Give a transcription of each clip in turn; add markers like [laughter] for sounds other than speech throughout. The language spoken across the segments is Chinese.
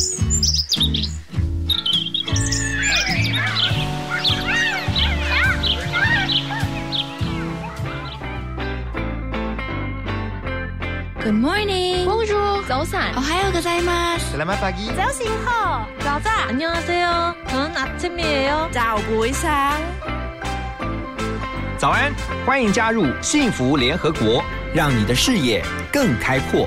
Good morning. Bonjour. 早安。哦，还有个在吗？ Selamat pagi.早醒好。早安。 안녕하세요. 저는 아침이에요. 早不一상《早安》，欢迎加入幸福联合国，让你的视野更开阔。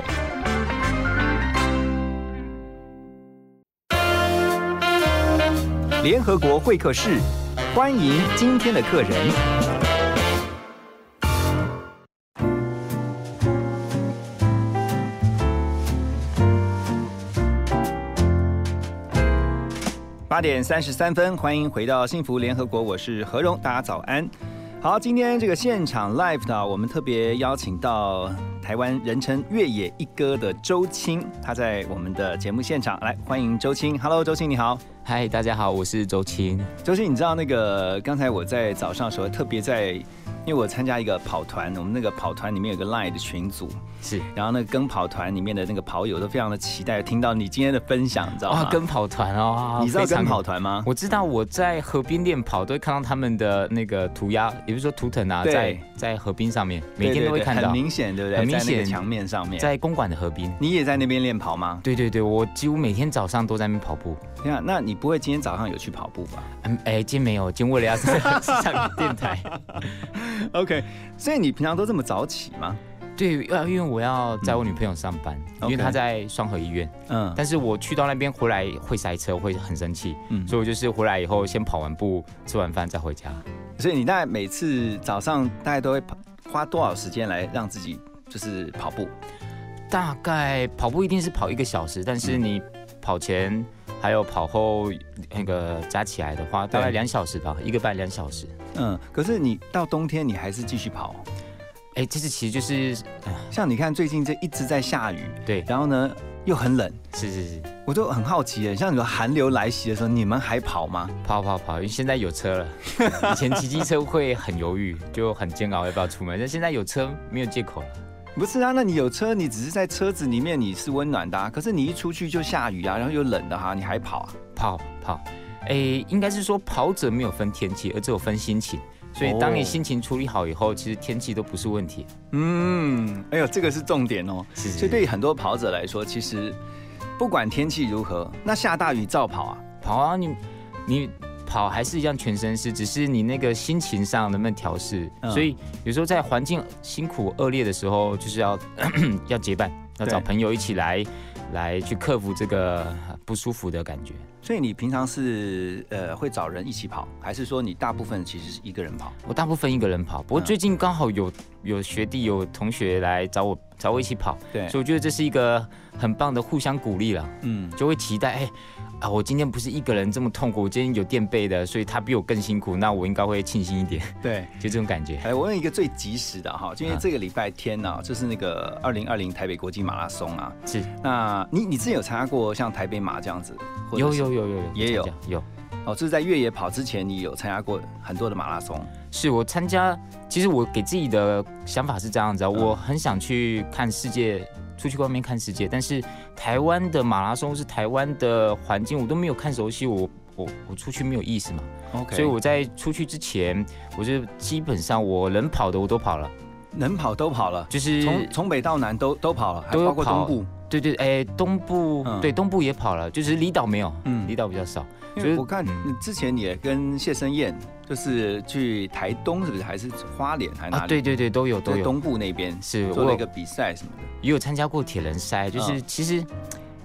联合国会客室，欢迎今天的客人。八点三十三分，欢迎回到幸福联合国，我是何荣，大家早安。好，今天这个现场 live 呢，我们特别邀请到台湾人称越野一哥的周青，他在我们的节目现场来欢迎周青。Hello，周青你好。嗨，大家好，我是周青。周青，你知道那个刚才我在早上的时候特别在，因为我参加一个跑团，我们那个跑团里面有个 line 的群组，是，然后那个跟跑团里面的那个跑友都非常的期待听到你今天的分享，你知道吗？哦，跟跑团哦，[laughs] 你知道跟跑团吗？我知道，我在河滨练跑都会看到他们的那个涂鸦，也不是说图腾啊，在在河滨上面，每天都会看到，很明显，对不对？很明显在那个墙面上面。在公馆的河边。你也在那边练跑吗？对对对，我几乎每天早上都在那边跑步。对啊，那你不会今天早上有去跑步吧嗯，哎，今天没有，今天为了要上 [laughs] 电台。[laughs] OK，所以你平常都这么早起吗？对，要因为我要载我女朋友上班，因为她在双河医院，嗯，但是我去到那边回来会塞车，会很生气，嗯所以我就是回来以后先跑完步，吃完饭再回家。所以你大概每次早上大概都会花多少时间来让自己就是跑步？大概跑步一定是跑一个小时，但是你跑前还有跑后那个加起来的话，大概两小时吧，一个半两小时。嗯，可是你到冬天你还是继续跑。哎，这次其实就是，呃像你看最近这一直在下雨，对，然后呢又很冷，是是是，我都很好奇耶。像你说寒流来袭的时候，你们还跑吗？跑跑跑，因为现在有车了，[laughs] 以前骑机车会很犹豫，就很煎熬要不要出门，但现在有车没有借口了。不是啊，那你有车，你只是在车子里面你是温暖的、啊，可是你一出去就下雨啊，然后又冷的哈、你还跑啊？跑跑，哎，应该是说跑者没有分天气，而只有分心情。所以当哦你心情处理好以后，其实天气都不是问题。嗯，哎呦，这个是重点哦。是是所以对于很多跑者来说，其实不管天气如何，那下大雨照跑啊。跑啊，你你跑还是一样全身是，只是你那个心情上能不能调试。嗯所以有时候在环境辛苦恶劣的时候，就是要 [coughs] 要结伴，要找朋友一起来来去克服这个不舒服的感觉。所以你平常是呃会找人一起跑，还是说你大部分其实是一个人跑？我大部分一个人跑，不过嗯最近刚好有有学弟有同学来找我找我一起跑，对所以我觉得这是一个很棒的互相鼓励了。嗯，就会期待，哎、啊，我今天不是一个人这么痛苦，我今天有垫背的，所以他比我更辛苦，那我应该会庆幸一点，对。[laughs] 就这种感觉。哎，我问一个最及时的哈，因为啊这个礼拜天呢、就是那个二零二零台北国际马拉松啊。是，那你你之前有参加过像台北马这样子？有有有有有，也有有，哦，就是在越野跑之前，你有参加过很多的马拉松。是我参加，其实我给自己的想法是这样子啊，嗯我很想去看世界。出去外面看世界，但是台湾的马拉松是台湾的环境，我都没有看熟悉，我我我出去没有意思嘛。OK，所以我在出去之前，我就基本上我能跑的我都跑了，能跑都跑了，就是从从北到南都都跑了，还包括东部。对对，哎，东部、嗯对东部也跑了，就是离岛没有，嗯离岛比较少。因就是为我看你之前也跟谢生燕，就是去台东是不是？还是花莲还是哪里？啊，对对对，都有都有，东部那边是有做了一个比赛什么的。也有参加过铁人赛，就是嗯其实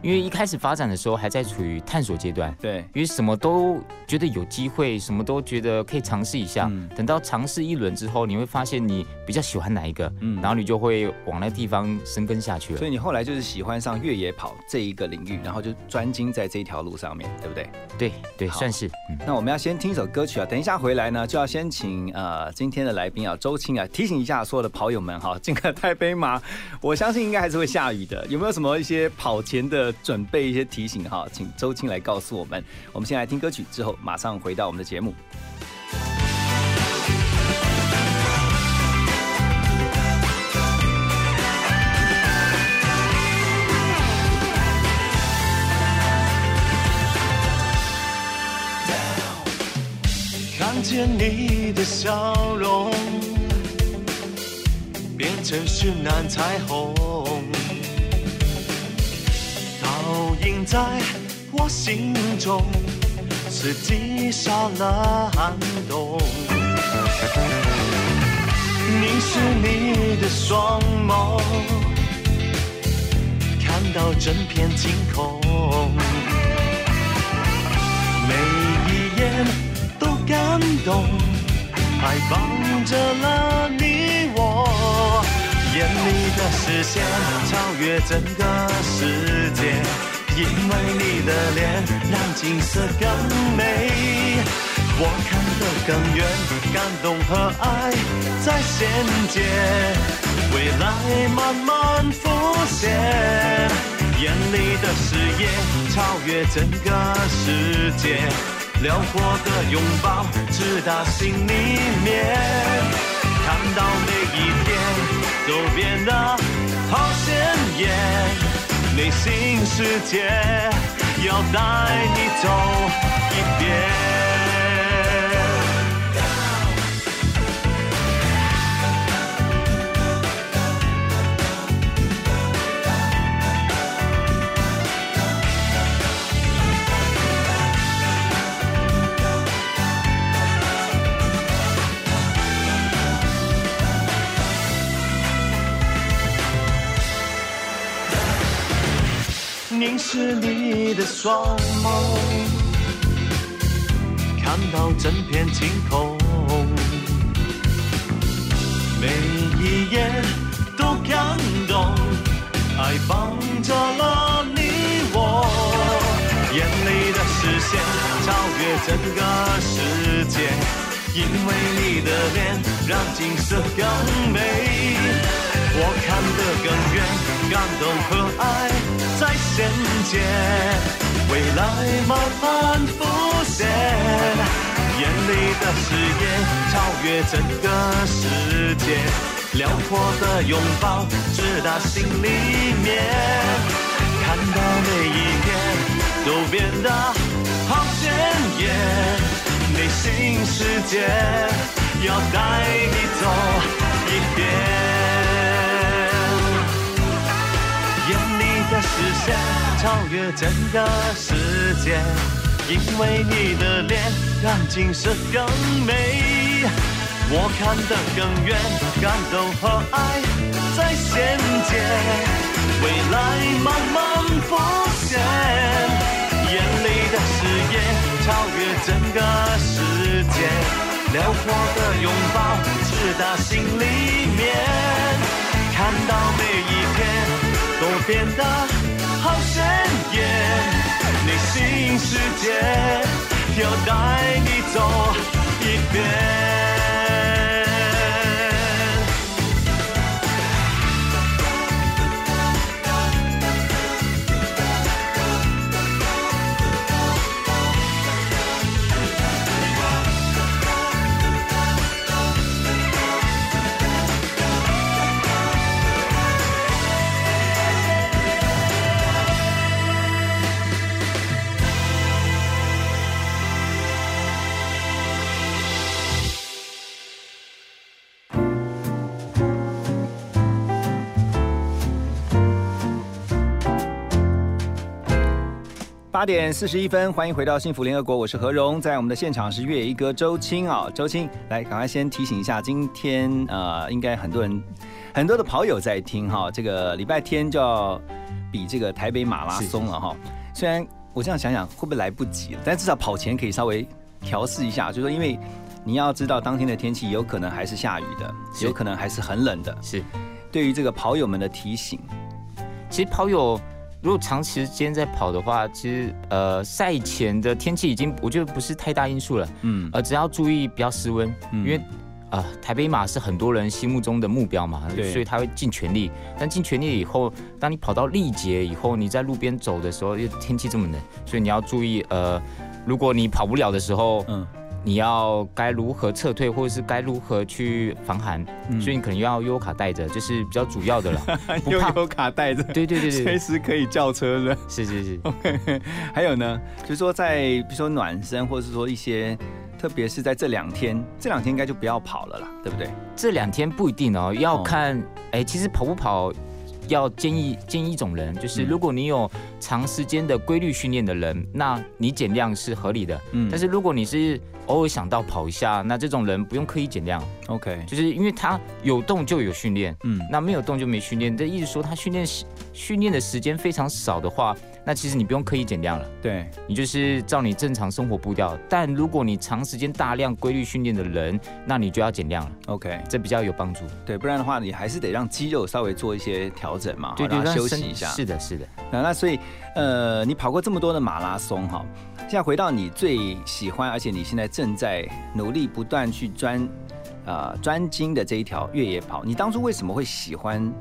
因为一开始发展的时候还在处于探索阶段，对，因为什么都觉得有机会，什么都觉得可以尝试一下。嗯等到尝试一轮之后，你会发现你比较喜欢哪一个，嗯然后你就会往那地方深耕下去了所。以你后来就是喜欢上越野跑这一个领域，然后就专精在这一条路上面，对不对？对对，好算是。嗯那我们要先听一首歌曲啊，等一下回来呢，就要先请呃今天的来宾啊周青啊提醒一下所有的跑友们哈，这个台北马，我相信应该还是会下雨的，有没有什么一些跑前的准备一些提醒哈请周青来告诉我们。我们先来听歌曲之后马上回到我们的节目。看见你的笑容变成绚烂彩虹。倒映在我心中，是击杀了寒冬。凝视你的双眸，看到整片晴空，每一眼都感动，爱绑着了你眼里的视线超越整个世界，因为你的脸让景色更美。我看得更远，感动和爱在衔接，未来慢慢浮现，眼里的视野超越整个世界，辽阔的拥抱直达心里面，看到每一天都变得好鲜艳，内心世界要带你走一遍。凝视你的双眸，看到整片晴空，每一眼都感动，爱绑着了你我，眼里的视线超越整个世界，因为你的脸让景色更美。我看得更远，感动和爱在衔接，未来慢慢浮现，眼里的视野超越整个世界，辽阔的拥抱直达心里面，看到每一天都变得好鲜艳，内心世界要带你走一遍。线超越整个世界，因为你的脸让景色更美。我看得更远，感动和爱在衔接，未来慢慢浮现，眼里的视野超越整个世界，辽阔的拥抱直达心里面，看到每一天都变得。好鲜艳，内心世界要带你走一遍。八点四十一分，欢迎回到幸福联合国，我是何荣，在我们的现场是粤一哥周青啊，周青来，赶快先提醒一下，今天呃，应该很多人很多的跑友在听哈，这个礼拜天就要比这个台北马拉松了哈。虽然我这样想想会不会来不及，但至少跑前可以稍微调试一下，就是说，因为你要知道当天的天气有可能还是下雨的，有可能还是很冷的，是对于这个跑友们的提醒。其实跑友。如果长时间在跑的话，其实呃赛前的天气已经我觉得不是太大因素了，嗯，呃只要注意不要失温，因为啊台北马是很多人心目中的目标嘛，所以他会尽全力。但尽全力以后，当你跑到力竭以后，你在路边走的时候，又天气这么冷，所以你要注意呃，如果你跑不了的时候，嗯。你要该如何撤退，或者是该如何去防寒，所以你可能要优卡带着，就是比较主要的了。[laughs] 有优卡带着，对对对对，随时可以叫车的。是是是。[laughs] OK，还有呢，就是说在比如说暖身，或者是说一些特别是在这两天，这两天应该就不要跑了啦，对不对？这两天不一定哦，要看。哎，其实跑不跑，要建议建议一种人，就是如果你有长时间的规律训练的人，那你减量是合理的。嗯，但是如果你是偶尔想到跑一下，那这种人不用刻意减量。OK，就是因为他有动就有训练，嗯，那没有动就没训练。这意思说他训练训练的时间非常少的话。那其实你不用刻意减量了，对你就是照你正常生活步调。但如果你长时间大量规律训练的人，那你就要减量了。OK，这比较有帮助。对，不然的话你还是得让肌肉稍微做一些调整嘛，对，让它休息一下。是的，是的。那那所以，呃，你跑过这么多的马拉松哈，现在回到你最喜欢，而且你现在正在努力不断去专，呃，专精的这一条越野跑，你当初为什么会喜欢？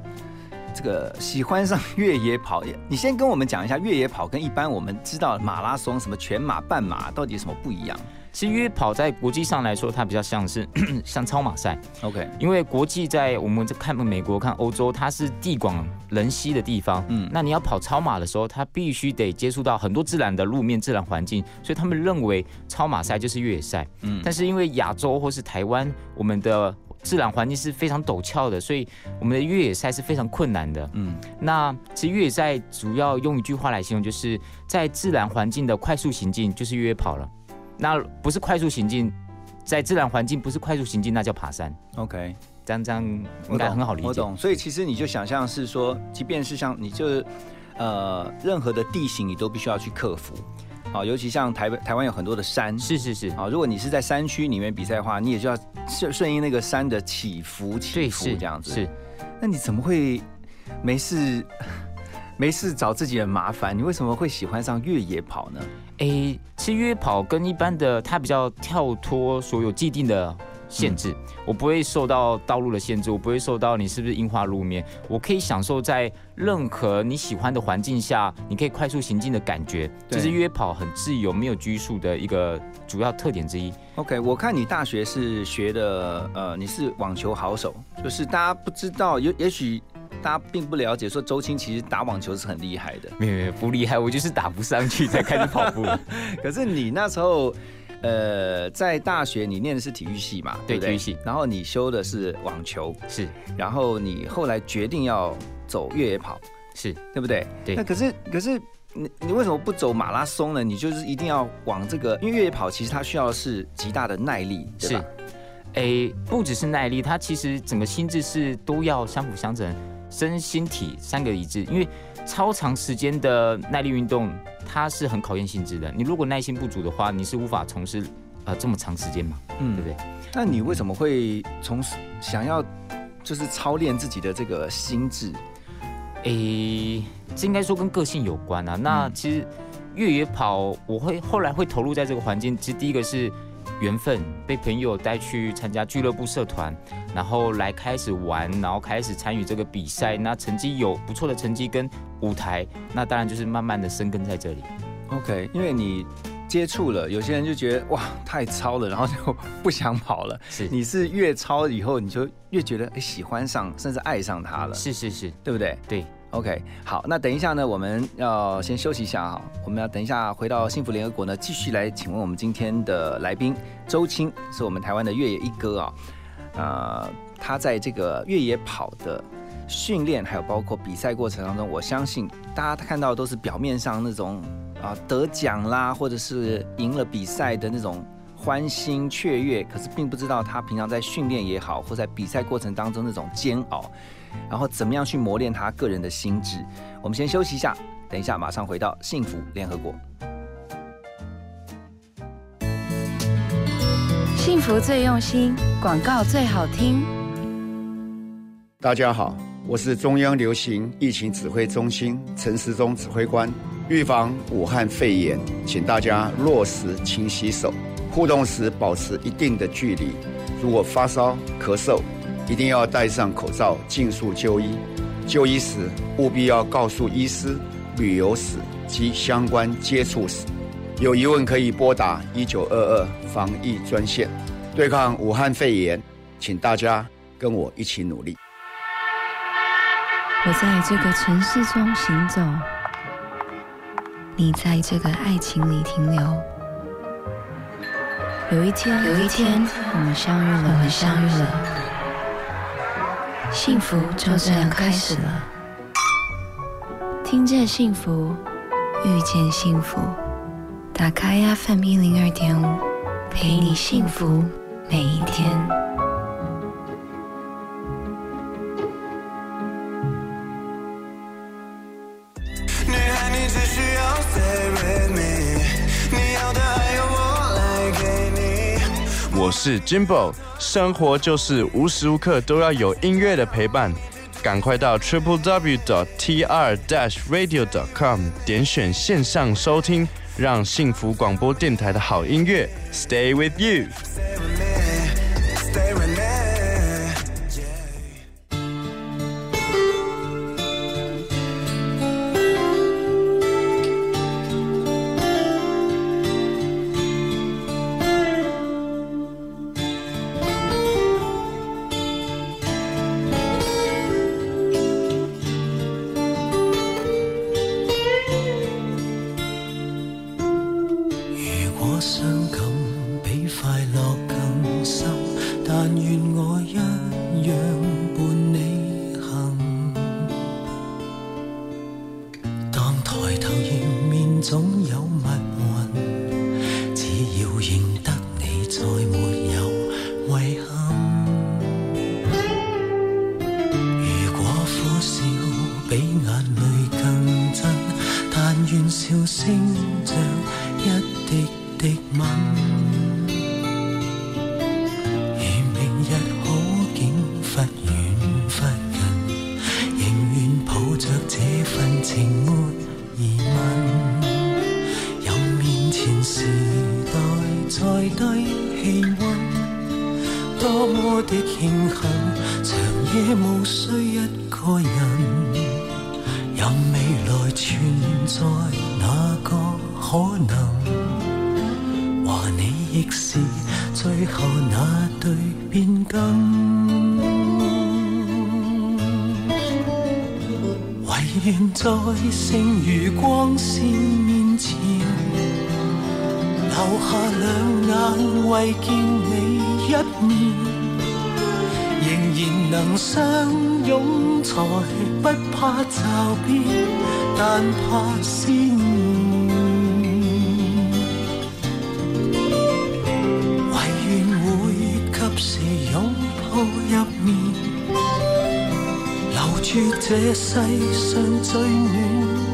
这个喜欢上越野跑，你先跟我们讲一下越野跑跟一般我们知道马拉松、什么全马、半马到底有什么不一样？其实越野跑在国际上来说，它比较像是 [clears throat] 像超马赛。OK，因为国际在我们看美国、看欧洲，它是地广人稀的地方。嗯，那你要跑超马的时候，它必须得接触到很多自然的路面、自然环境，所以他们认为超马赛就是越野赛。嗯，但是因为亚洲或是台湾，我们的自然环境是非常陡峭的，所以我们的越野赛是非常困难的。嗯，那其实越野赛主要用一句话来形容，就是在自然环境的快速行进就是越野跑了。那不是快速行进，在自然环境不是快速行进，那叫爬山。OK，这样这样应该很好理解。我懂。所以其实你就想象是说，即便是像你就是呃任何的地形，你都必须要去克服。好，尤其像台台湾有很多的山，是是是。啊，如果你是在山区里面比赛的话，你也就要顺顺应那个山的起伏起伏这样子。是，那你怎么会没事没事找自己的麻烦？你为什么会喜欢上越野跑呢？哎，其实越野跑跟一般的它比较跳脱所有既定的。限制，我不会受到道路的限制，我不会受到你是不是樱花路面，我可以享受在任何你喜欢的环境下，你可以快速行进的感觉，这是约跑很自由、没有拘束的一个主要特点之一。OK，我看你大学是学的，呃，你是网球好手，就是大家不知道，也也许大家并不了解，说周青其实打网球是很厉害的，没有没有不厉害，我就是打不上去才开始跑步。[laughs] 可是你那时候。呃，在大学你念的是体育系嘛？对，体育系。然后你修的是网球，是。然后你后来决定要走越野跑，是对不对？对。那可是可是你你为什么不走马拉松呢？你就是一定要往这个，因为越野跑其实它需要的是极大的耐力，对吧？诶，不只是耐力，它其实整个心智是都要相辅相成，身心体三个一致，因为。超长时间的耐力运动，它是很考验心智的。你如果耐心不足的话，你是无法从事呃这么长时间嘛，嗯，对不对？那你为什么会从想要就是操练自己的这个心智？诶，这应该说跟个性有关啊。那其实越野跑，我会后来会投入在这个环境，其实第一个是。缘分被朋友带去参加俱乐部社团，然后来开始玩，然后开始参与这个比赛。那成绩有不错的成绩跟舞台，那当然就是慢慢的生根在这里。OK，因为你接触了，有些人就觉得哇太超了，然后就不想跑了。[laughs] 是，你是越超以后，你就越觉得哎喜欢上，甚至爱上他了。是是是，对不对？对。OK，好，那等一下呢，我们要先休息一下哈，我们要等一下回到幸福联合国呢，继续来请问我们今天的来宾周青，是我们台湾的越野一哥啊，呃，他在这个越野跑的训练，还有包括比赛过程当中，我相信大家看到都是表面上那种啊得奖啦，或者是赢了比赛的那种欢欣雀跃，可是并不知道他平常在训练也好，或在比赛过程当中那种煎熬。然后怎么样去磨练他个人的心智？我们先休息一下，等一下马上回到幸福联合国。幸福最用心，广告最好听。大家好，我是中央流行疫情指挥中心陈时中指挥官。预防武汉肺炎，请大家落实勤洗手，互动时保持一定的距离。如果发烧、咳嗽，一定要戴上口罩，尽速就医。就医时务必要告诉医师旅游史及相关接触史。有疑问可以拨打一九二二防疫专线，对抗武汉肺炎。请大家跟我一起努力。我在这个城市中行走，你在这个爱情里停留。有一天，有一天，我们相遇了，我们相遇了，幸福就这样开始了。听见幸福，遇见幸福，打开 FM 一零二点五，陪你幸福每一天。我是 Jimbo，生活就是无时无刻都要有音乐的陪伴，赶快到 triple w dot t r dash radio dot com 点选线上收听，让幸福广播电台的好音乐 stay with you。仍然能相拥才不怕骤变但怕思念唯愿会及时拥抱入眠留住这世上最暖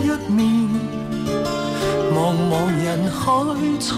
一面。茫茫人海取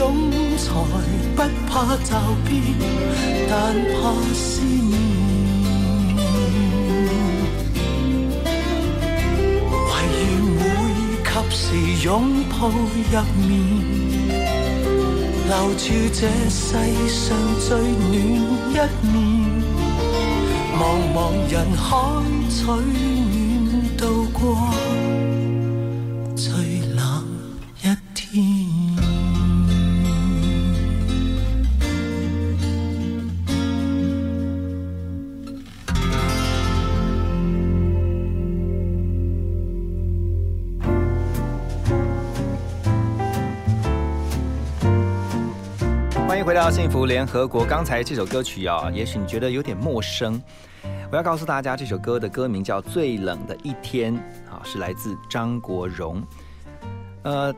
勇才不怕骤变，但怕思念。唯愿会及时拥抱入面，留住这世上最暖一面。茫茫人海取暖渡过。到幸福联合国。刚才这首歌曲啊，也许你觉得有点陌生。我要告诉大家，这首歌的歌名叫《最冷的一天》，啊，是来自张国荣。呃，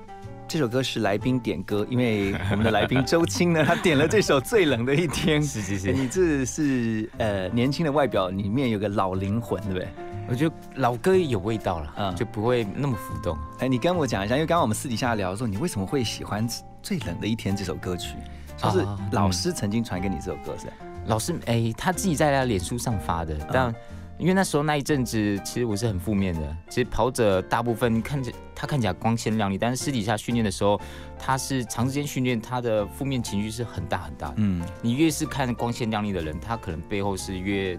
这首歌是来宾点歌，因为我们的来宾周青呢，[laughs] 他点了这首《最冷的一天》。[laughs] 是是是，你这是呃年轻的外表里面有个老灵魂，对不对？我觉得老歌有味道了，嗯，就不会那么浮动。哎，你跟我讲一下，因为刚刚我们私底下聊说，你为什么会喜欢《最冷的一天》这首歌曲？就是老师曾经传给你这首歌是？老师哎，他自己在他脸书上发的。但因为那时候那一阵子，其实我是很负面的。其实跑者大部分看着他看起来光鲜亮丽，但是私底下训练的时候，他是长时间训练，他的负面情绪是很大很大的。嗯，你越是看光鲜亮丽的人，他可能背后是越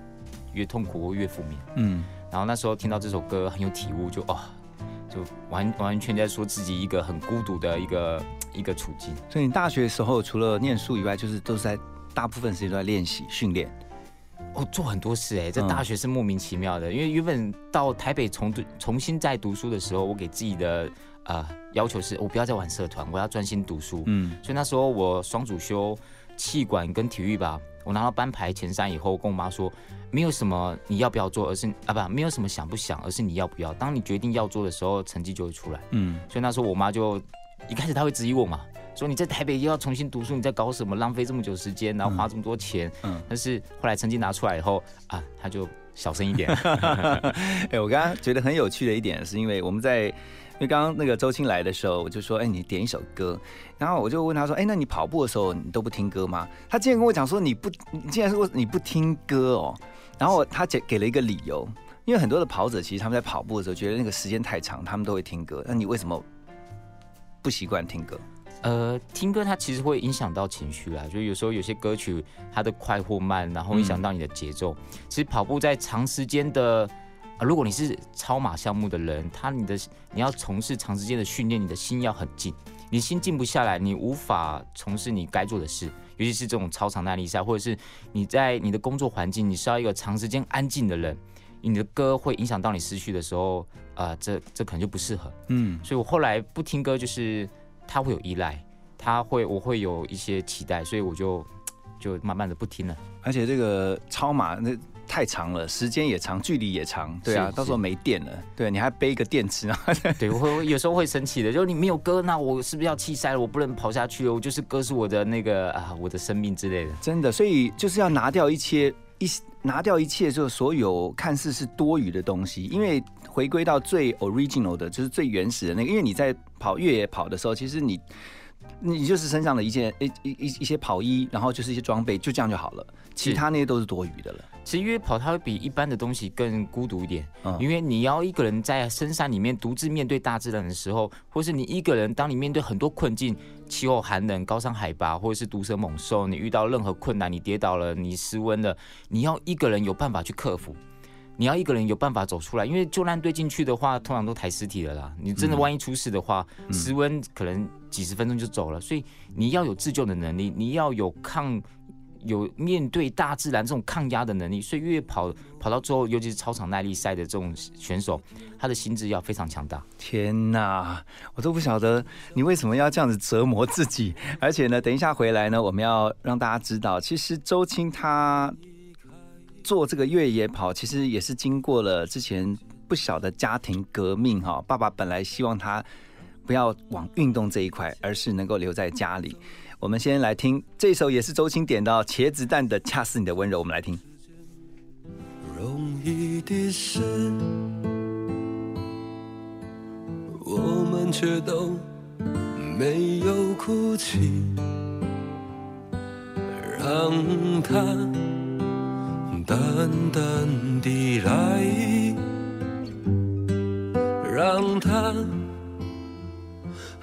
越痛苦或越负面。嗯，然后那时候听到这首歌很有体悟，就哦，就完完全在说自己一个很孤独的一个。一个处境，所以你大学的时候除了念书以外，就是都是在大部分时间都在练习训练。哦，做很多事哎，在大学是莫名其妙的。因为原本到台北重重新再读书的时候，我给自己的呃要求是我不要再玩社团，我要专心读书。嗯，所以那时候我双主修气管跟体育吧。我拿到班排前三以后，跟我妈说，没有什么你要不要做，而是啊不，没有什么想不想，而是你要不要。当你决定要做的时候，成绩就会出来。嗯，所以那时候我妈就。一开始她会质疑我嘛，说你在台北又要重新读书，你在搞什么？浪费这么久时间，然后花这么多钱。嗯，但是后来成绩拿出来以后啊，她就小声一点。[laughs] 哎，我刚刚觉得很有趣的一点，是因为我们在，因为刚刚那个周青来的时候，我就说，哎，你点一首歌，然后我就问他说，哎，那你跑步的时候你都不听歌吗？他竟然跟我讲说，你不，你竟然说你不听歌哦。然后他给给了一个理由，因为很多的跑者其实他们在跑步的时候觉得那个时间太长，他们都会听歌。那你为什么？不习惯听歌，呃，听歌它其实会影响到情绪啦，就有时候有些歌曲它的快或慢，然后影响到你的节奏。其实跑步在长时间的，如果你是超马项目的人，他你的你要从事长时间的训练，你的心要很静，你心静不下来，你无法从事你该做的事，尤其是这种超长耐力赛，或者是你在你的工作环境，你需要一个长时间安静的人。你的歌会影响到你思绪的时候，啊，这这可能就不适合。嗯，所以我后来不听歌，就是他会有依赖，他会我会有一些期待，所以我就就慢慢的不听了。而且这个超马那太长了，时间也长，距离也长，对啊，到时候没电了，对，你还背一个电池啊？[laughs] [laughs] 对，我会有时候会生气的，就你没有歌，那我是不是要气塞了？我不能跑下去了，我就是歌是我的那个啊，我的生命之类的。真的，所以就是要拿掉一些一。拿掉一切，就所有看似是多余的东西，因为回归到最 original 的，就是最原始的那个。因为你在跑越野跑的时候，其实你。你就是身上的一件一一一一些跑衣，然后就是一些装备，就这样就好了。其他那些都是多余的了。其实越野跑它会比一般的东西更孤独一点，因为你要一个人在深山里面独自面对大自然的时候，或是你一个人当你面对很多困境，气候寒冷、高山海拔，或者是毒蛇猛兽，你遇到任何困难，你跌倒了，你失温了，你要一个人有办法去克服。你要一个人有办法走出来，因为救难队进去的话，通常都抬尸体了啦。你真的万一出事的话，失温可能几十分钟就走了。所以你要有自救的能力，你要有抗有面对大自然这种抗压的能力。所以越野跑跑到最后，尤其是超长耐力赛的这种选手，他的心智要非常强大。天哪，我都不晓得你为什么要这样子折磨自己。而且呢，等一下回来呢，我们要让大家知道，其实周青他。做这个越野跑，其实也是经过了之前不小的家庭革命哈。爸爸本来希望他不要往运动这一块，而是能够留在家里。我们先来听这首，也是周青点到茄子蛋的《恰似你的温柔》，我们来听。容易的事，我们却都没有哭泣，让它。淡淡的来，让它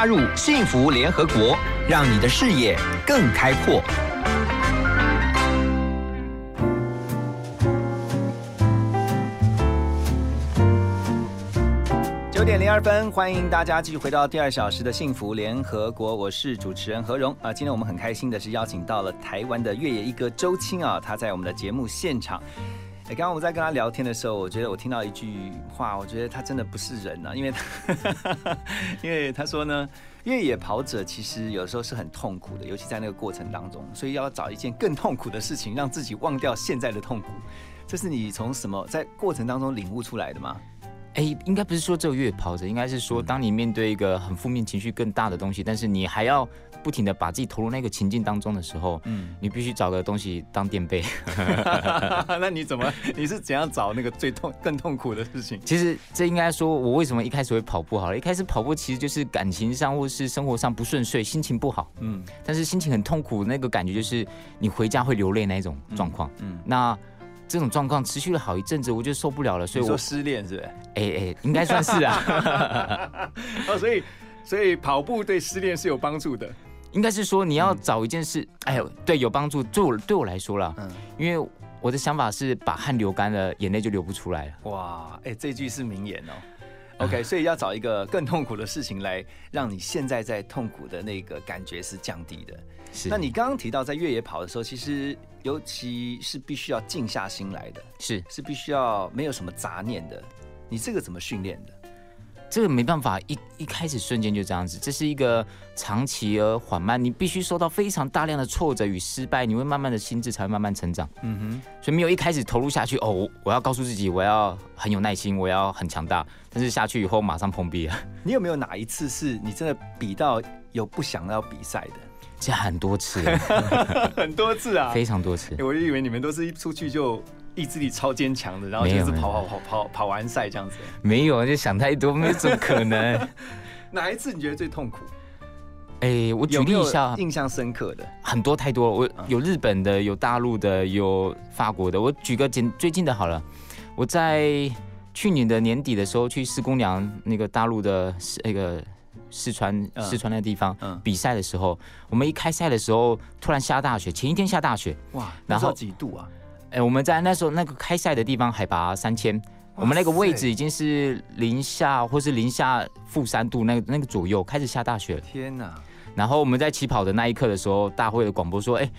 加入幸福联合国，让你的视野更开阔。九点零二分，欢迎大家继续回到第二小时的幸福联合国，我是主持人何荣啊。今天我们很开心的是邀请到了台湾的越野一哥周青啊，他在我们的节目现场。刚刚我在跟他聊天的时候，我觉得我听到一句话，我觉得他真的不是人啊，因为他 [laughs] 因为他说呢，越野跑者其实有时候是很痛苦的，尤其在那个过程当中，所以要找一件更痛苦的事情，让自己忘掉现在的痛苦。这是你从什么在过程当中领悟出来的吗？哎，应该不是说只有越野跑者，应该是说，当你面对一个很负面情绪更大的东西，但是你还要不停的把自己投入那个情境当中的时候，嗯，你必须找个东西当垫背。[laughs] [laughs] 那你怎么？你是怎样找那个最痛、更痛苦的事情？其实这应该说，我为什么一开始会跑步好了？一开始跑步其实就是感情上或是生活上不顺遂，心情不好，嗯，但是心情很痛苦，那个感觉就是你回家会流泪那一种状况，嗯，那。这种状况持续了好一阵子，我就受不了了，所以我说失恋是不是？哎哎，应该算是啊。[laughs] 哦，所以所以跑步对失恋是有帮助的。应该是说你要找一件事，哎呦，对，有帮助。对我对我来说啦，嗯，因为我的想法是把汗流干了，眼泪就流不出来了。哇，哎，这句是名言哦。OK，所以要找一个更痛苦的事情来让你现在在痛苦的那个感觉是降低的。是。那你刚刚提到在越野跑的时候，其实尤其是必须要静下心来的，是是必须要没有什么杂念的。你这个怎么训练的？这个没办法，一一开始瞬间就这样子，这是一个长期而缓慢，你必须受到非常大量的挫折与失败，你会慢慢的心智才会慢慢成长。嗯哼，所以没有一开始投入下去，哦，我我要告诉自己我要很有耐心，我要很强大，但是下去以后马上碰壁了。[laughs] 你有没有哪一次是你真的比到有不想要比赛的？这很多次，[laughs] 很多次啊，非常多次。我就以为你们都是一出去就。意志力超坚强的，然后就是跑跑跑跑跑完赛这样子。没有，就想太多，没怎么可能。[laughs] 哪一次你觉得最痛苦？哎，我举例一下，印象深刻的很多太多了。我有日本的，有大陆的，有法国的。我举个简最近的好了。我在去年的年底的时候去四姑娘那个大陆的那个四川四川那地方比赛的时候，我们一开赛的时候突然下大雪，前一天下大雪，哇，然后几度啊？哎，我们在那时候那个开赛的地方海拔三千，我们那个位置已经是零下或是零下负三度，那个那个左右开始下大雪了。天哪！然后我们在起跑的那一刻的时候，大会的广播说：“哎，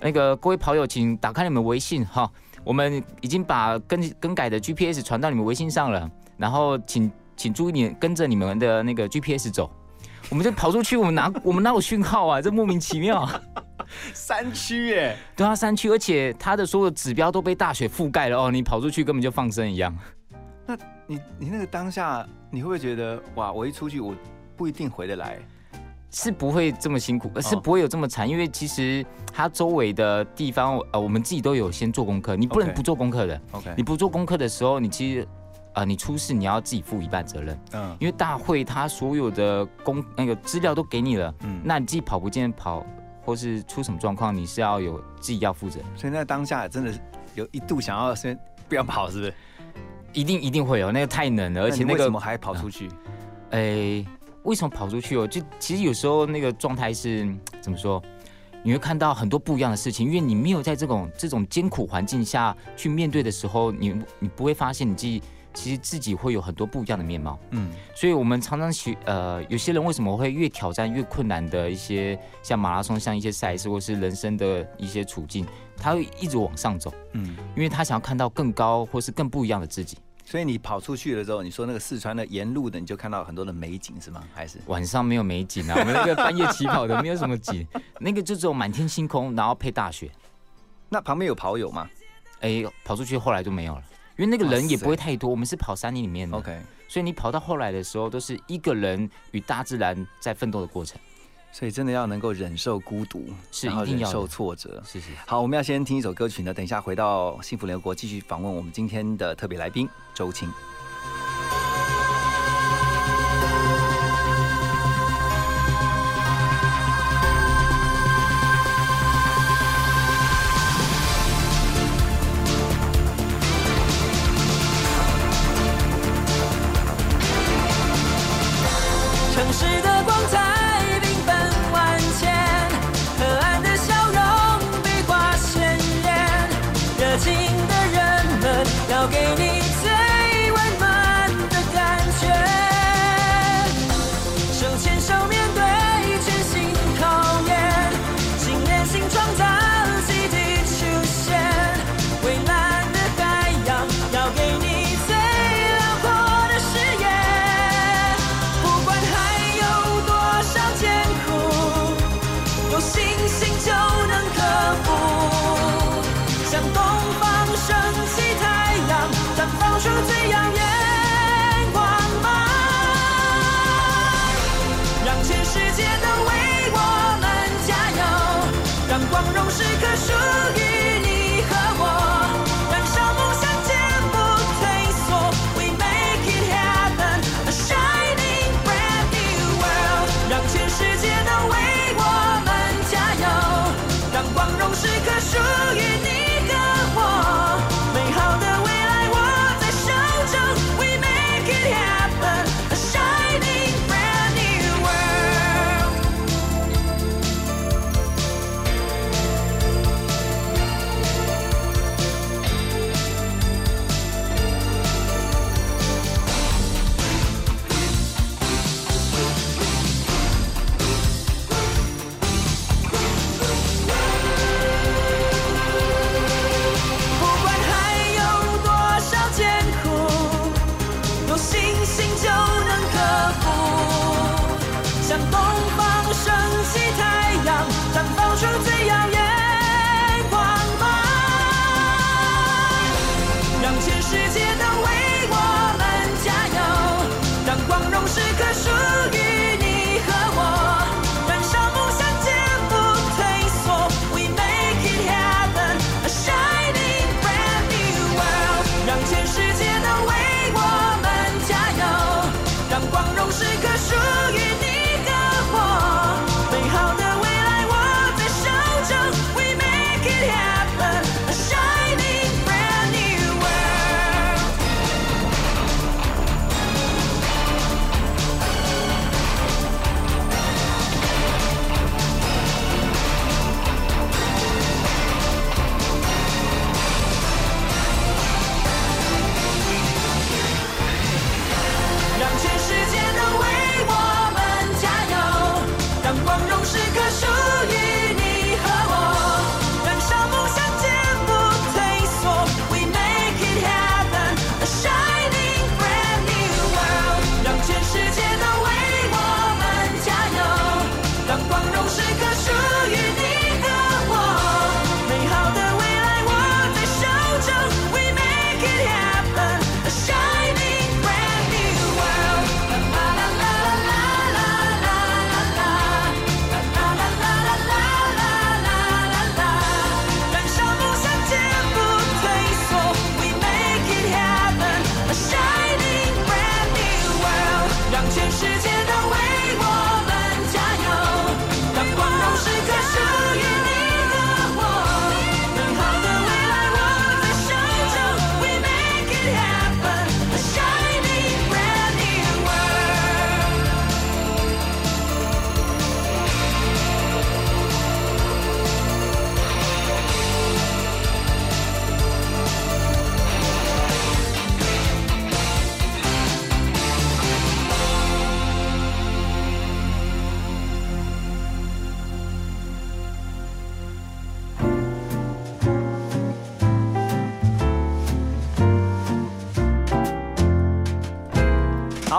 那个各位跑友，请打开你们微信哈，我们已经把更更改的 GPS 传到你们微信上了，然后请请注意你跟着你们的那个 GPS 走。”我们就跑出去，我们哪 [laughs] 我们哪有讯号啊？这莫名其妙。山区耶，对啊，山区，而且它的所有指标都被大雪覆盖了哦，你跑出去根本就放生一样。那你你那个当下，你会不会觉得哇，我一出去我不一定回得来？是不会这么辛苦，而是不会有这么惨，因为其实它周围的地方，呃，我们自己都有先做功课，你不能不做功课的。OK，你不做功课的时候，你其实。啊，你出事你要自己负一半责任，嗯，因为大会他所有的公那个资料都给你了，嗯，那你自己跑不见跑，或是出什么状况，你是要有自己要负责。所以那当下真的有一度想要先不要跑，是不是？一定一定会有，那个太冷了，而且那个为什么还跑出去？哎，为什么跑出去哦？就其实有时候那个状态是怎么说？你会看到很多不一样的事情，因为你没有在这种这种艰苦环境下去面对的时候，你你不会发现你自己。其实自己会有很多不一样的面貌，嗯，所以我们常常去，呃，有些人为什么会越挑战越困难的一些，像马拉松，像一些赛事，或是人生的一些处境，他会一直往上走，嗯，因为他想要看到更高或是更不一样的自己。所以你跑出去了之后，你说那个四川的沿路的，你就看到很多的美景是吗？还是晚上没有美景啊？我们那个半夜起跑的没有什么景，[laughs] 那个就只有满天星空，然后配大雪。那旁边有跑友吗？哎，跑出去后来就没有了。因为那个人也不会太多，我们是跑山林里面的，OK，所以你跑到后来的时候，都是一个人与大自然在奋斗的过程，所以真的要能够忍受孤独，是一定要忍受挫折，谢谢。好，我们要先听一首歌曲呢，等一下回到幸福联合国继续访问我们今天的特别来宾周青。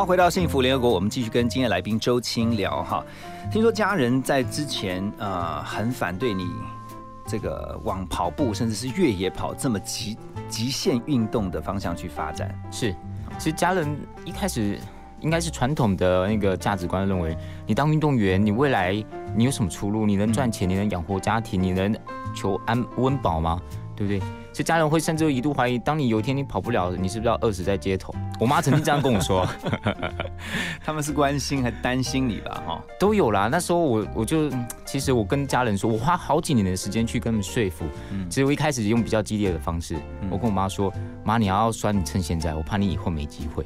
回到幸福联合国，我们继续跟今天来宾周青聊哈。听说家人在之前呃很反对你这个往跑步甚至是越野跑这么极极限运动的方向去发展。是，其实家人一开始应该是传统的那个价值观认为，你当运动员，你未来你有什么出路？你能赚钱？你能养活家庭？你能求安温饱吗？对不对？就家人会甚至一度怀疑，当你有一天你跑不了，你是不是要饿死在街头？我妈曾经这样跟我说。[laughs] 他们是关心还担心你吧？哈，都有啦。那时候我我就其实我跟家人说，我花好几年的时间去跟他们说服。嗯，其实我一开始用比较激烈的方式，我跟我妈说：“妈，你要酸，你趁现在，我怕你以后没机会。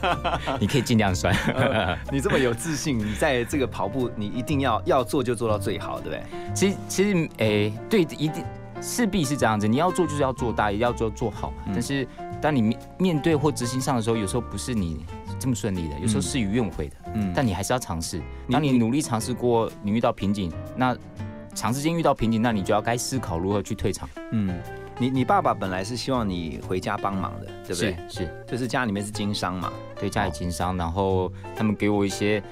[laughs] 你可以尽量酸。[laughs] 你这么有自信，你在这个跑步，你一定要要做就做到最好，对不对？其实其实诶，对，一定。”势必是这样子，你要做就是要做大，也要做做好。但是当你面面对或执行上的时候，有时候不是你这么顺利的，有时候事与愿违的。嗯，但你还是要尝试。当你努力尝试过，你遇到瓶颈，那长时间遇到瓶颈，那你就要该思考如何去退场。嗯，你你爸爸本来是希望你回家帮忙的，对不对？是，就是家里面是经商嘛，对，家里经商，然后他们给我一些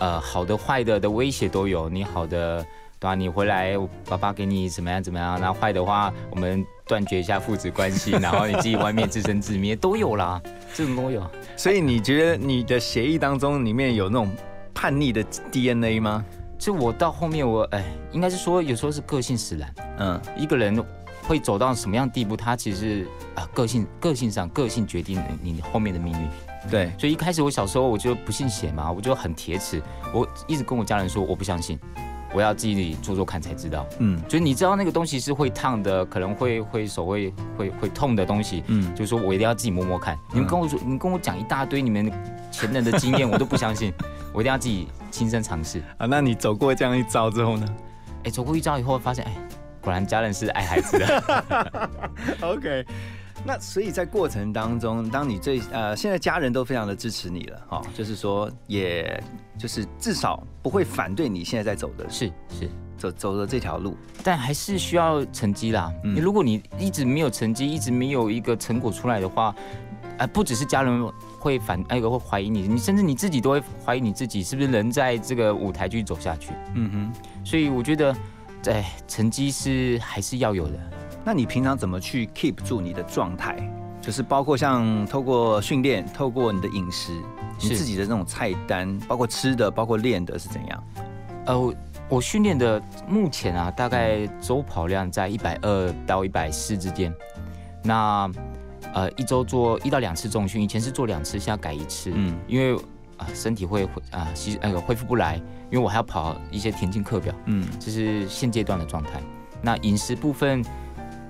呃好的坏的的威胁都有，你好的。对啊，你回来，爸爸给你怎么样怎么样？然后坏的话，我们断绝一下父子关系，然后你自己外面自生自灭都有啦，这种都有。所以你觉得你的协议当中里面有那种叛逆的 DNA 吗？就我到后面，我哎，应该是说有时候是个性使然。嗯，一个人会走到什么样地步，他其实啊，个性个性上个性决定你后面的命运。对，所以一开始我小时候我就不信邪嘛，我就很铁齿，我一直跟我家人说我不相信。我要自己做做看才知道，嗯，所以你知道那个东西是会烫的，可能会会手会会会痛的东西，嗯，就是说我一定要自己摸摸看。你们跟我说，你跟我讲一大堆你们前人的经验，我都不相信，[laughs] 我一定要自己亲身尝试啊。那你走过这样一遭之后呢？哎，走过一遭以后发现，哎，果然家人是爱孩子的。[laughs] OK。那所以在过程当中，当你最呃，现在家人都非常的支持你了哈，就是说，也就是至少不会反对你现在在走的是是走走的这条路，但还是需要成绩啦。嗯，如果你一直没有成绩，一直没有一个成果出来的话，呃，不只是家人会反，那个会怀疑你，你甚至你自己都会怀疑你自己是不是能在这个舞台继续走下去。嗯哼，所以我觉得，在成绩是还是要有的。那你平常怎么去 keep 住你的状态？就是包括像透过训练，透过你的饮食，你自己的那种菜单，包括吃的，包括练的是怎样？呃，我训练的目前啊，大概周跑量在一百二到一百四之间。那呃，一周做一到两次重训，以前是做两次，现在改一次。嗯，因为啊，身体会啊，吸那个恢复不来，因为我还要跑一些田径课表。嗯，这是现阶段的状态。那饮食部分。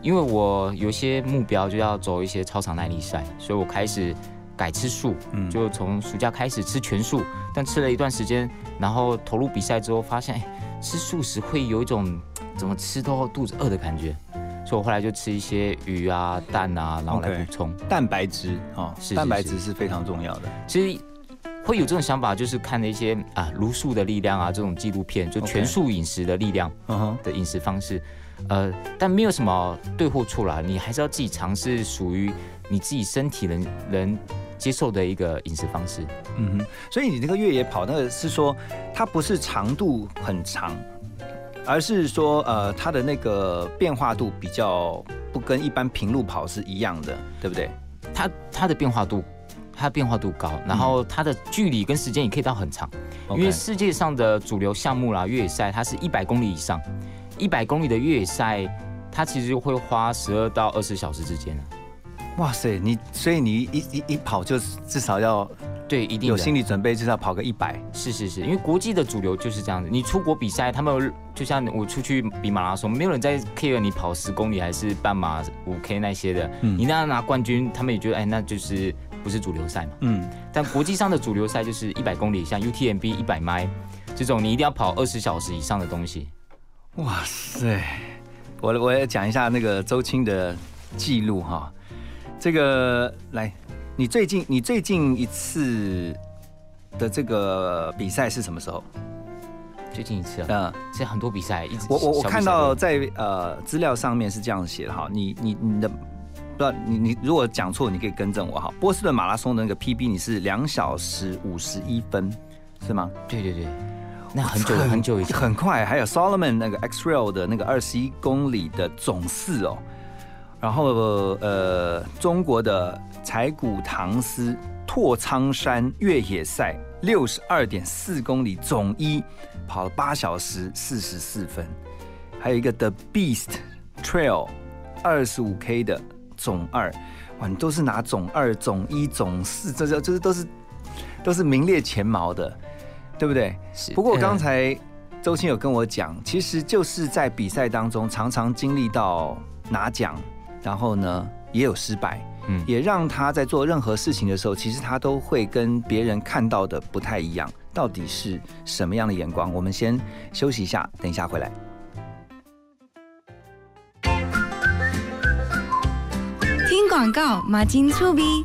因为我有些目标就要走一些超长耐力赛，所以我开始改吃素，嗯就从暑假开始吃全素。但吃了一段时间，然后投入比赛之后，发现哎，吃素食会有一种怎么吃都肚子饿的感觉，所以我后来就吃一些鱼啊、蛋啊，然后来补充蛋白质啊，蛋白质是非常重要的。其实会有这种想法，就是看那些啊《茹素的力量》啊这种纪录片，就全素饮食的力量的饮食方式。呃，但没有什么对或错啦，你还是要自己尝试属于你自己身体能能接受的一个饮食方式。嗯哼，所以你那个越野跑，那个是说它不是长度很长，而是说呃它的那个变化度比较不跟一般平路跑是一样的，对不对？它它的变化度，它的变化度高，然后它的距离跟时间也可以到很长，因为世界上的主流项目啦，越野赛它是一百公里以上。一百公里的越野赛，它其实会花十二到二十小时之间哇塞，你所以你一一一跑就至少要对一定有心理准备，至少跑个一百。是是是，因为国际的主流就是这样子。你出国比赛，他们就像我出去比马拉松，没有人在 care 你跑十公里还是半马五 K 那些的。你那样拿冠军，他们也觉得哎，那就是不是主流赛嘛。嗯。[laughs] 但国际上的主流赛就是一百公里，像 UTMB 一百迈这种，你一定要跑二十小时以上的东西。哇塞，我我要讲一下那个周青的记录哈。这个来，你最近你最近一次的这个比赛是什么时候？最近一次啊，嗯，其实很多比赛一直我我我看到在呃资料上面是这样写的哈，你你你的不知道你你如果讲错，你可以更正我哈。波士顿马拉松的那个 PB 你是两小时五十一分，是吗？对对对，那很久很久以前，很快。还有 Solomon 那个 X Rail 的那个二十一公里的总四哦，然后呃，中国的柴谷唐斯拓苍山越野赛六十二点四公里总一，跑了八小时四十四分。还有一个 The Beast Trail 二十五 K 的总二，哇，你都是拿总二、总一、总四，这这这都是都是名列前茅的，对不对？是。不过刚才周青有跟我讲，其实就是在比赛当中常常经历到拿奖，然后呢也有失败，嗯，也让他在做任何事情的时候，其实他都会跟别人看到的不太一样。到底是什么样的眼光？我们先休息一下，等一下回来。听广告马金粗逼。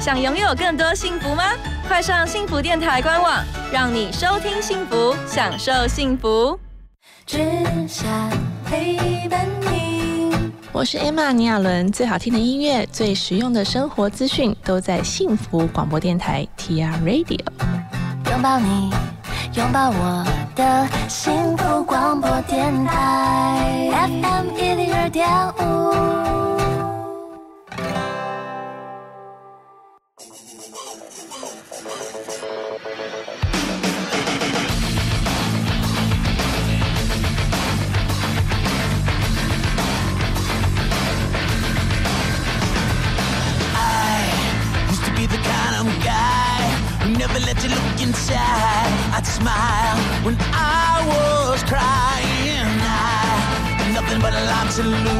想拥有更多幸福吗？快上幸福电台官网，让你收听幸福，享受幸福。只想陪伴你。我是 Emma 尼亚伦，最好听的音乐，最实用的生活资讯，都在幸福广播电台 TR Radio。拥抱你。拥抱我的幸福广播电台，FM 一零二点五。absolute.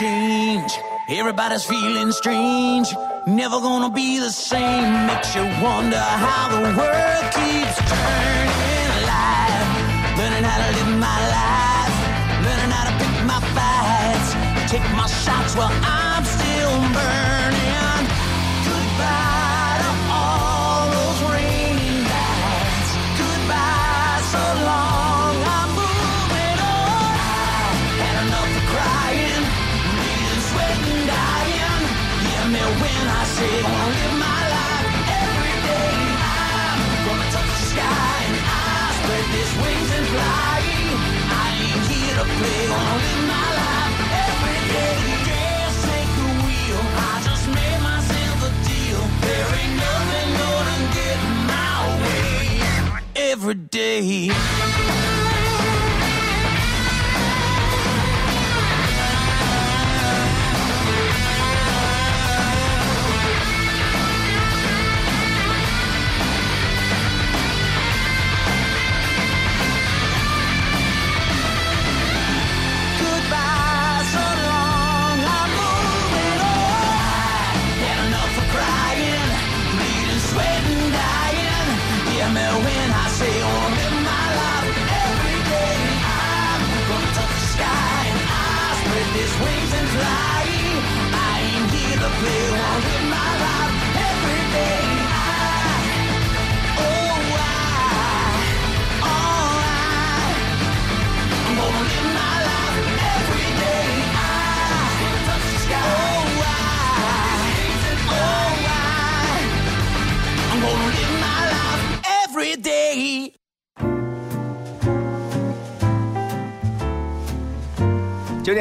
Change, everybody's feeling strange. Never gonna be the same. Makes you wonder how the world keeps turning. Alive, learning how to live my life, learning how to pick my fights, take my shots while I'm still burning.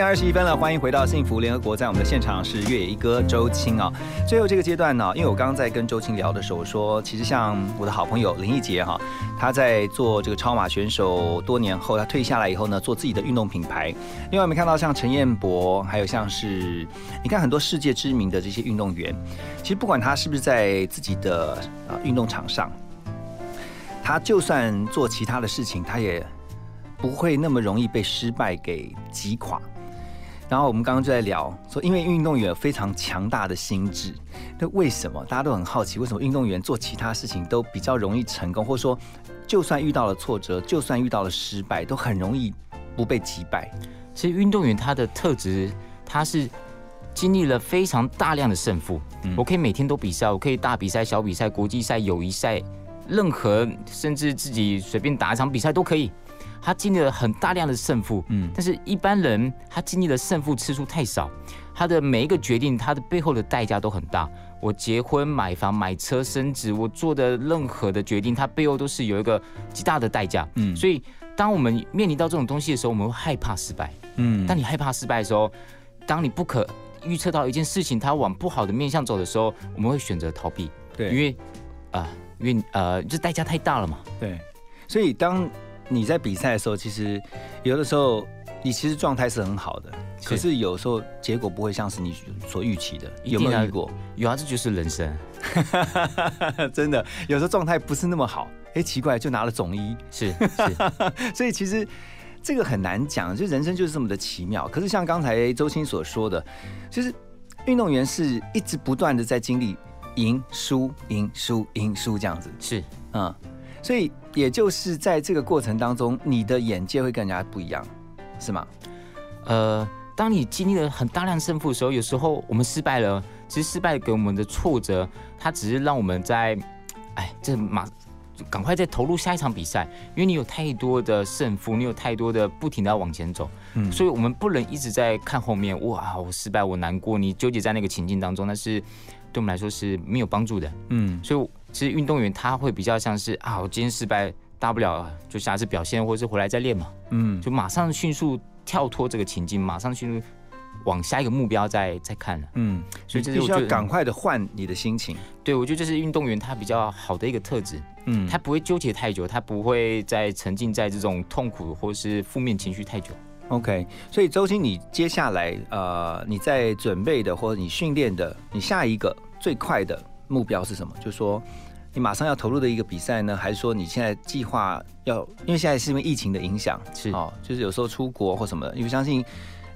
二十一分了，欢迎回到幸福联合国，在我们的现场是越野一哥周青啊。最后这个阶段呢，因为我刚刚在跟周青聊的时候说，其实像我的好朋友林奕杰哈，他在做这个超马选手多年后，他退下来以后呢，做自己的运动品牌。另外我们看到像陈彦博，还有像是你看很多世界知名的这些运动员，其实不管他是不是在自己的呃运动场上，他就算做其他的事情，他也不会那么容易被失败给击垮。然后我们刚刚就在聊说，因为运动员有非常强大的心智，那为什么大家都很好奇，为什么运动员做其他事情都比较容易成功，或者说，就算遇到了挫折，就算遇到了失败，都很容易不被击败？其实运动员他的特质，他是经历了非常大量的胜负。我可以每天都比赛，我可以大比赛、小比赛、国际赛、友谊赛，任何甚至自己随便打一场比赛都可以。他经历了很大量的胜负，嗯，但是一般人他经历的胜负次数太少，他的每一个决定，他的背后的代价都很大。我结婚、买房、买车、升职，我做的任何的决定，它背后都是有一个极大的代价。嗯，所以当我们面临到这种东西的时候，我们会害怕失败。嗯，当你害怕失败的时候，当你不可预测到一件事情它往不好的面向走的时候，我们会选择逃避。对，因为啊，因为呃，这代价太大了嘛。对，所以当你在比赛的时候，其实有的时候你其实状态是很好的，可是有时候结果不会像是你所预期的。有没有遇过？有啊，这就是人生。[laughs] 真的，有时候状态不是那么好，哎，奇怪，就拿了总一。是是，[laughs] 所以其实这个很难讲，就人生就是这么的奇妙。可是像刚才周青所说的，就是运动员是一直不断的在经历赢输赢输赢输这样子。是，嗯，所以也就是在这个过程当中，你的眼界会更加不一样，是吗？呃，当你经历了很大量胜负的时候，有时候我们失败了，其实失败给我们的挫折，它只是让我们在，哎，这马赶快再投入下一场比赛，因为你有太多的胜负，你有太多的不停的要往前走，嗯，所以我们不能一直在看后面，哇，我失败，我难过，你纠结在那个情境当中，那是对我们来说是没有帮助的，嗯，所以其实运动员他会比较像是啊，我今天失败，大不了就下次表现，或者是回来再练嘛，嗯，就马上迅速跳脱这个情境，马上迅速往下一个目标再再看了，嗯，所以这是我觉得赶快的换你的心情。对，我觉得这是运动员他比较好的一个特质，嗯。他不会纠结太久，他不会再沉浸在这种痛苦或是负面情绪太久。OK，所以周星，你接下来呃，你在准备的或者你训练的，你下一个最快的目标是什么？就是说你马上要投入的一个比赛呢，还是说你现在计划要？因为现在是因为疫情的影响，是哦，就是有时候出国或什么的。因为相信，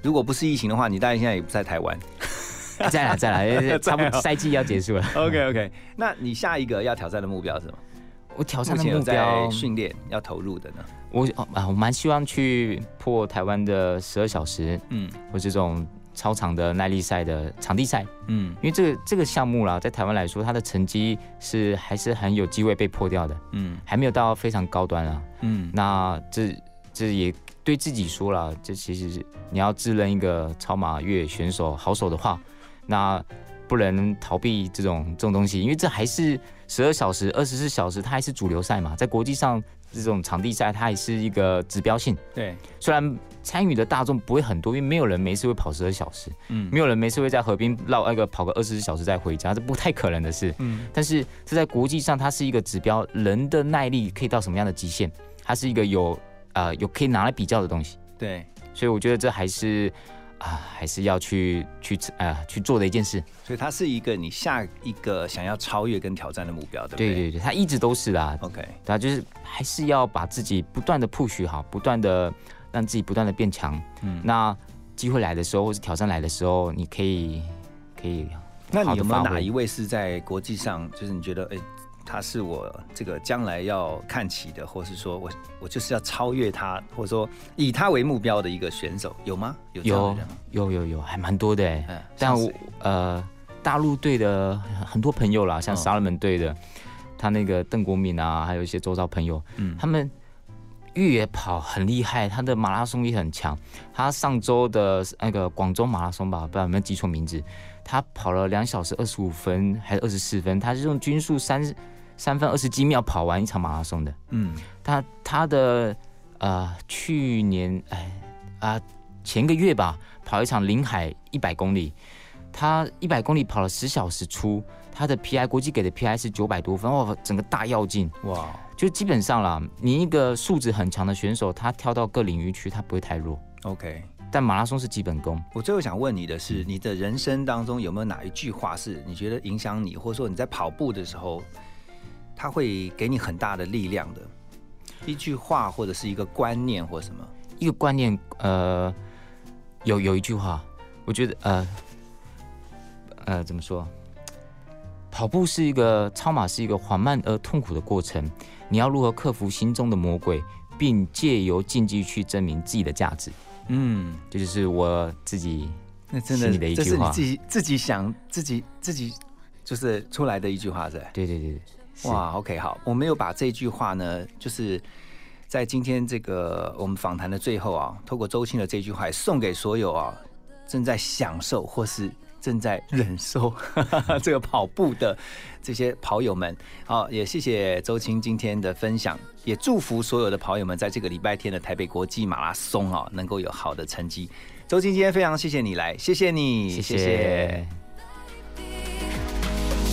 如果不是疫情的话，你大概现在也不在台湾。[laughs] 再来 [laughs] 再来，差不多赛季要结束了。[laughs] OK OK，那你下一个要挑战的目标是什么？我挑战的目标训练要投入的呢？我哦啊，我蛮希望去破台湾的十二小时，嗯，或这种超长的耐力赛的场地赛，嗯。因为这个这个项目啦，在台湾来说，它的成绩是还是很有机会被破掉的，嗯。还没有到非常高端啊。嗯。那这这也对自己说了，这其实是你要自认一个超马越野选手好手的话，那不能逃避这种这种东西，因为这还是十二小时、二十四小时，它还是主流赛嘛，在国际上这种场地赛，它还是一个指标性。对，虽然参与的大众不会很多，因为没有人没事会跑十二小时，嗯没有人没事会在河边绕那个跑个二十四小时再回家，这不太可能的事。嗯但是这在国际上，它是一个指标，人的耐力可以到什么样的极限，它是一个有呃有可以拿来比较的东西。对，所以我觉得这还是啊、还是要去去呃去做的一件事。所以它是一个你下一个想要超越跟挑战的目标，对不对？对对对，它一直都是啦。OK，对啊，就是还是要把自己不断的 push 好，不断的让自己不断的变强。嗯那机会来的时候，或是挑战来的时候，你可以可以那你有没有哪一位是在国际上，就是你觉得哎、他是我这个将来要看齐的，或是说我我就是要超越他，或者说以他为目标的一个选手，有吗？有有有有有，还蛮多的哎。但我呃，大陆队的很多朋友啦，像沙勒门队的，他那个邓国敏啊，还有一些周遭朋友，嗯，他们越野跑很厉害，他的马拉松也很强。他上周的那个广州马拉松吧，不知道有没有记错名字。他跑了两小时二十五分还是二十四分？他是用均速三三分二十几秒跑完一场马拉松的。嗯，他他的呃去年哎啊前个月吧跑一场临海一百公里，他一百公里跑了十小时出，他的 PI 国际给的 PI 是九百多分哇，整个大跃进哇！就基本上啦，你一个素质很强的选手，他跳到各领域去，他不会太弱。OK。但马拉松是基本功。我最后想问你的是，你的人生当中有没有哪一句话是你觉得影响你，或者说你在跑步的时候，他会给你很大的力量的一句话，或者是一个观念，或什么？一个观念，呃，有有一句话，我觉得，呃，呃，怎么说？跑步是一个超马，是一个缓慢而痛苦的过程。你要如何克服心中的魔鬼，并借由竞技去证明自己的价值？嗯，这就是我自己，那真的，这是你自己自己想自己自己就是出来的一句话，是对对对对，哇，OK，好，我没有把这句话呢，就是在今天这个我们访谈的最后啊，透过周青的这句话送给所有啊正在享受或是。正在忍受 [laughs] 这个跑步的这些跑友们，好，也谢谢周青今天的分享，也祝福所有的跑友们在这个礼拜天的台北国际马拉松啊，能够有好的成绩。周青今天非常谢谢你来，谢谢你，谢谢。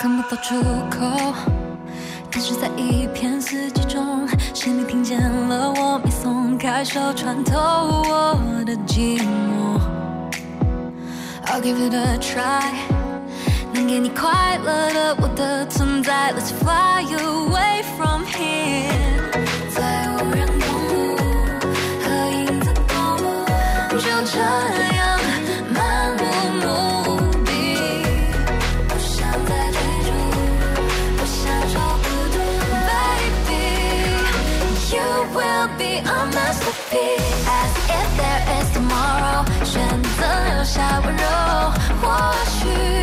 看不到出口，但是在一片死寂中，是你听见了我没松开手，穿透我的寂寞。I'll give it a try，能给你快乐的我的存在，Let's fly away from here，柔，或许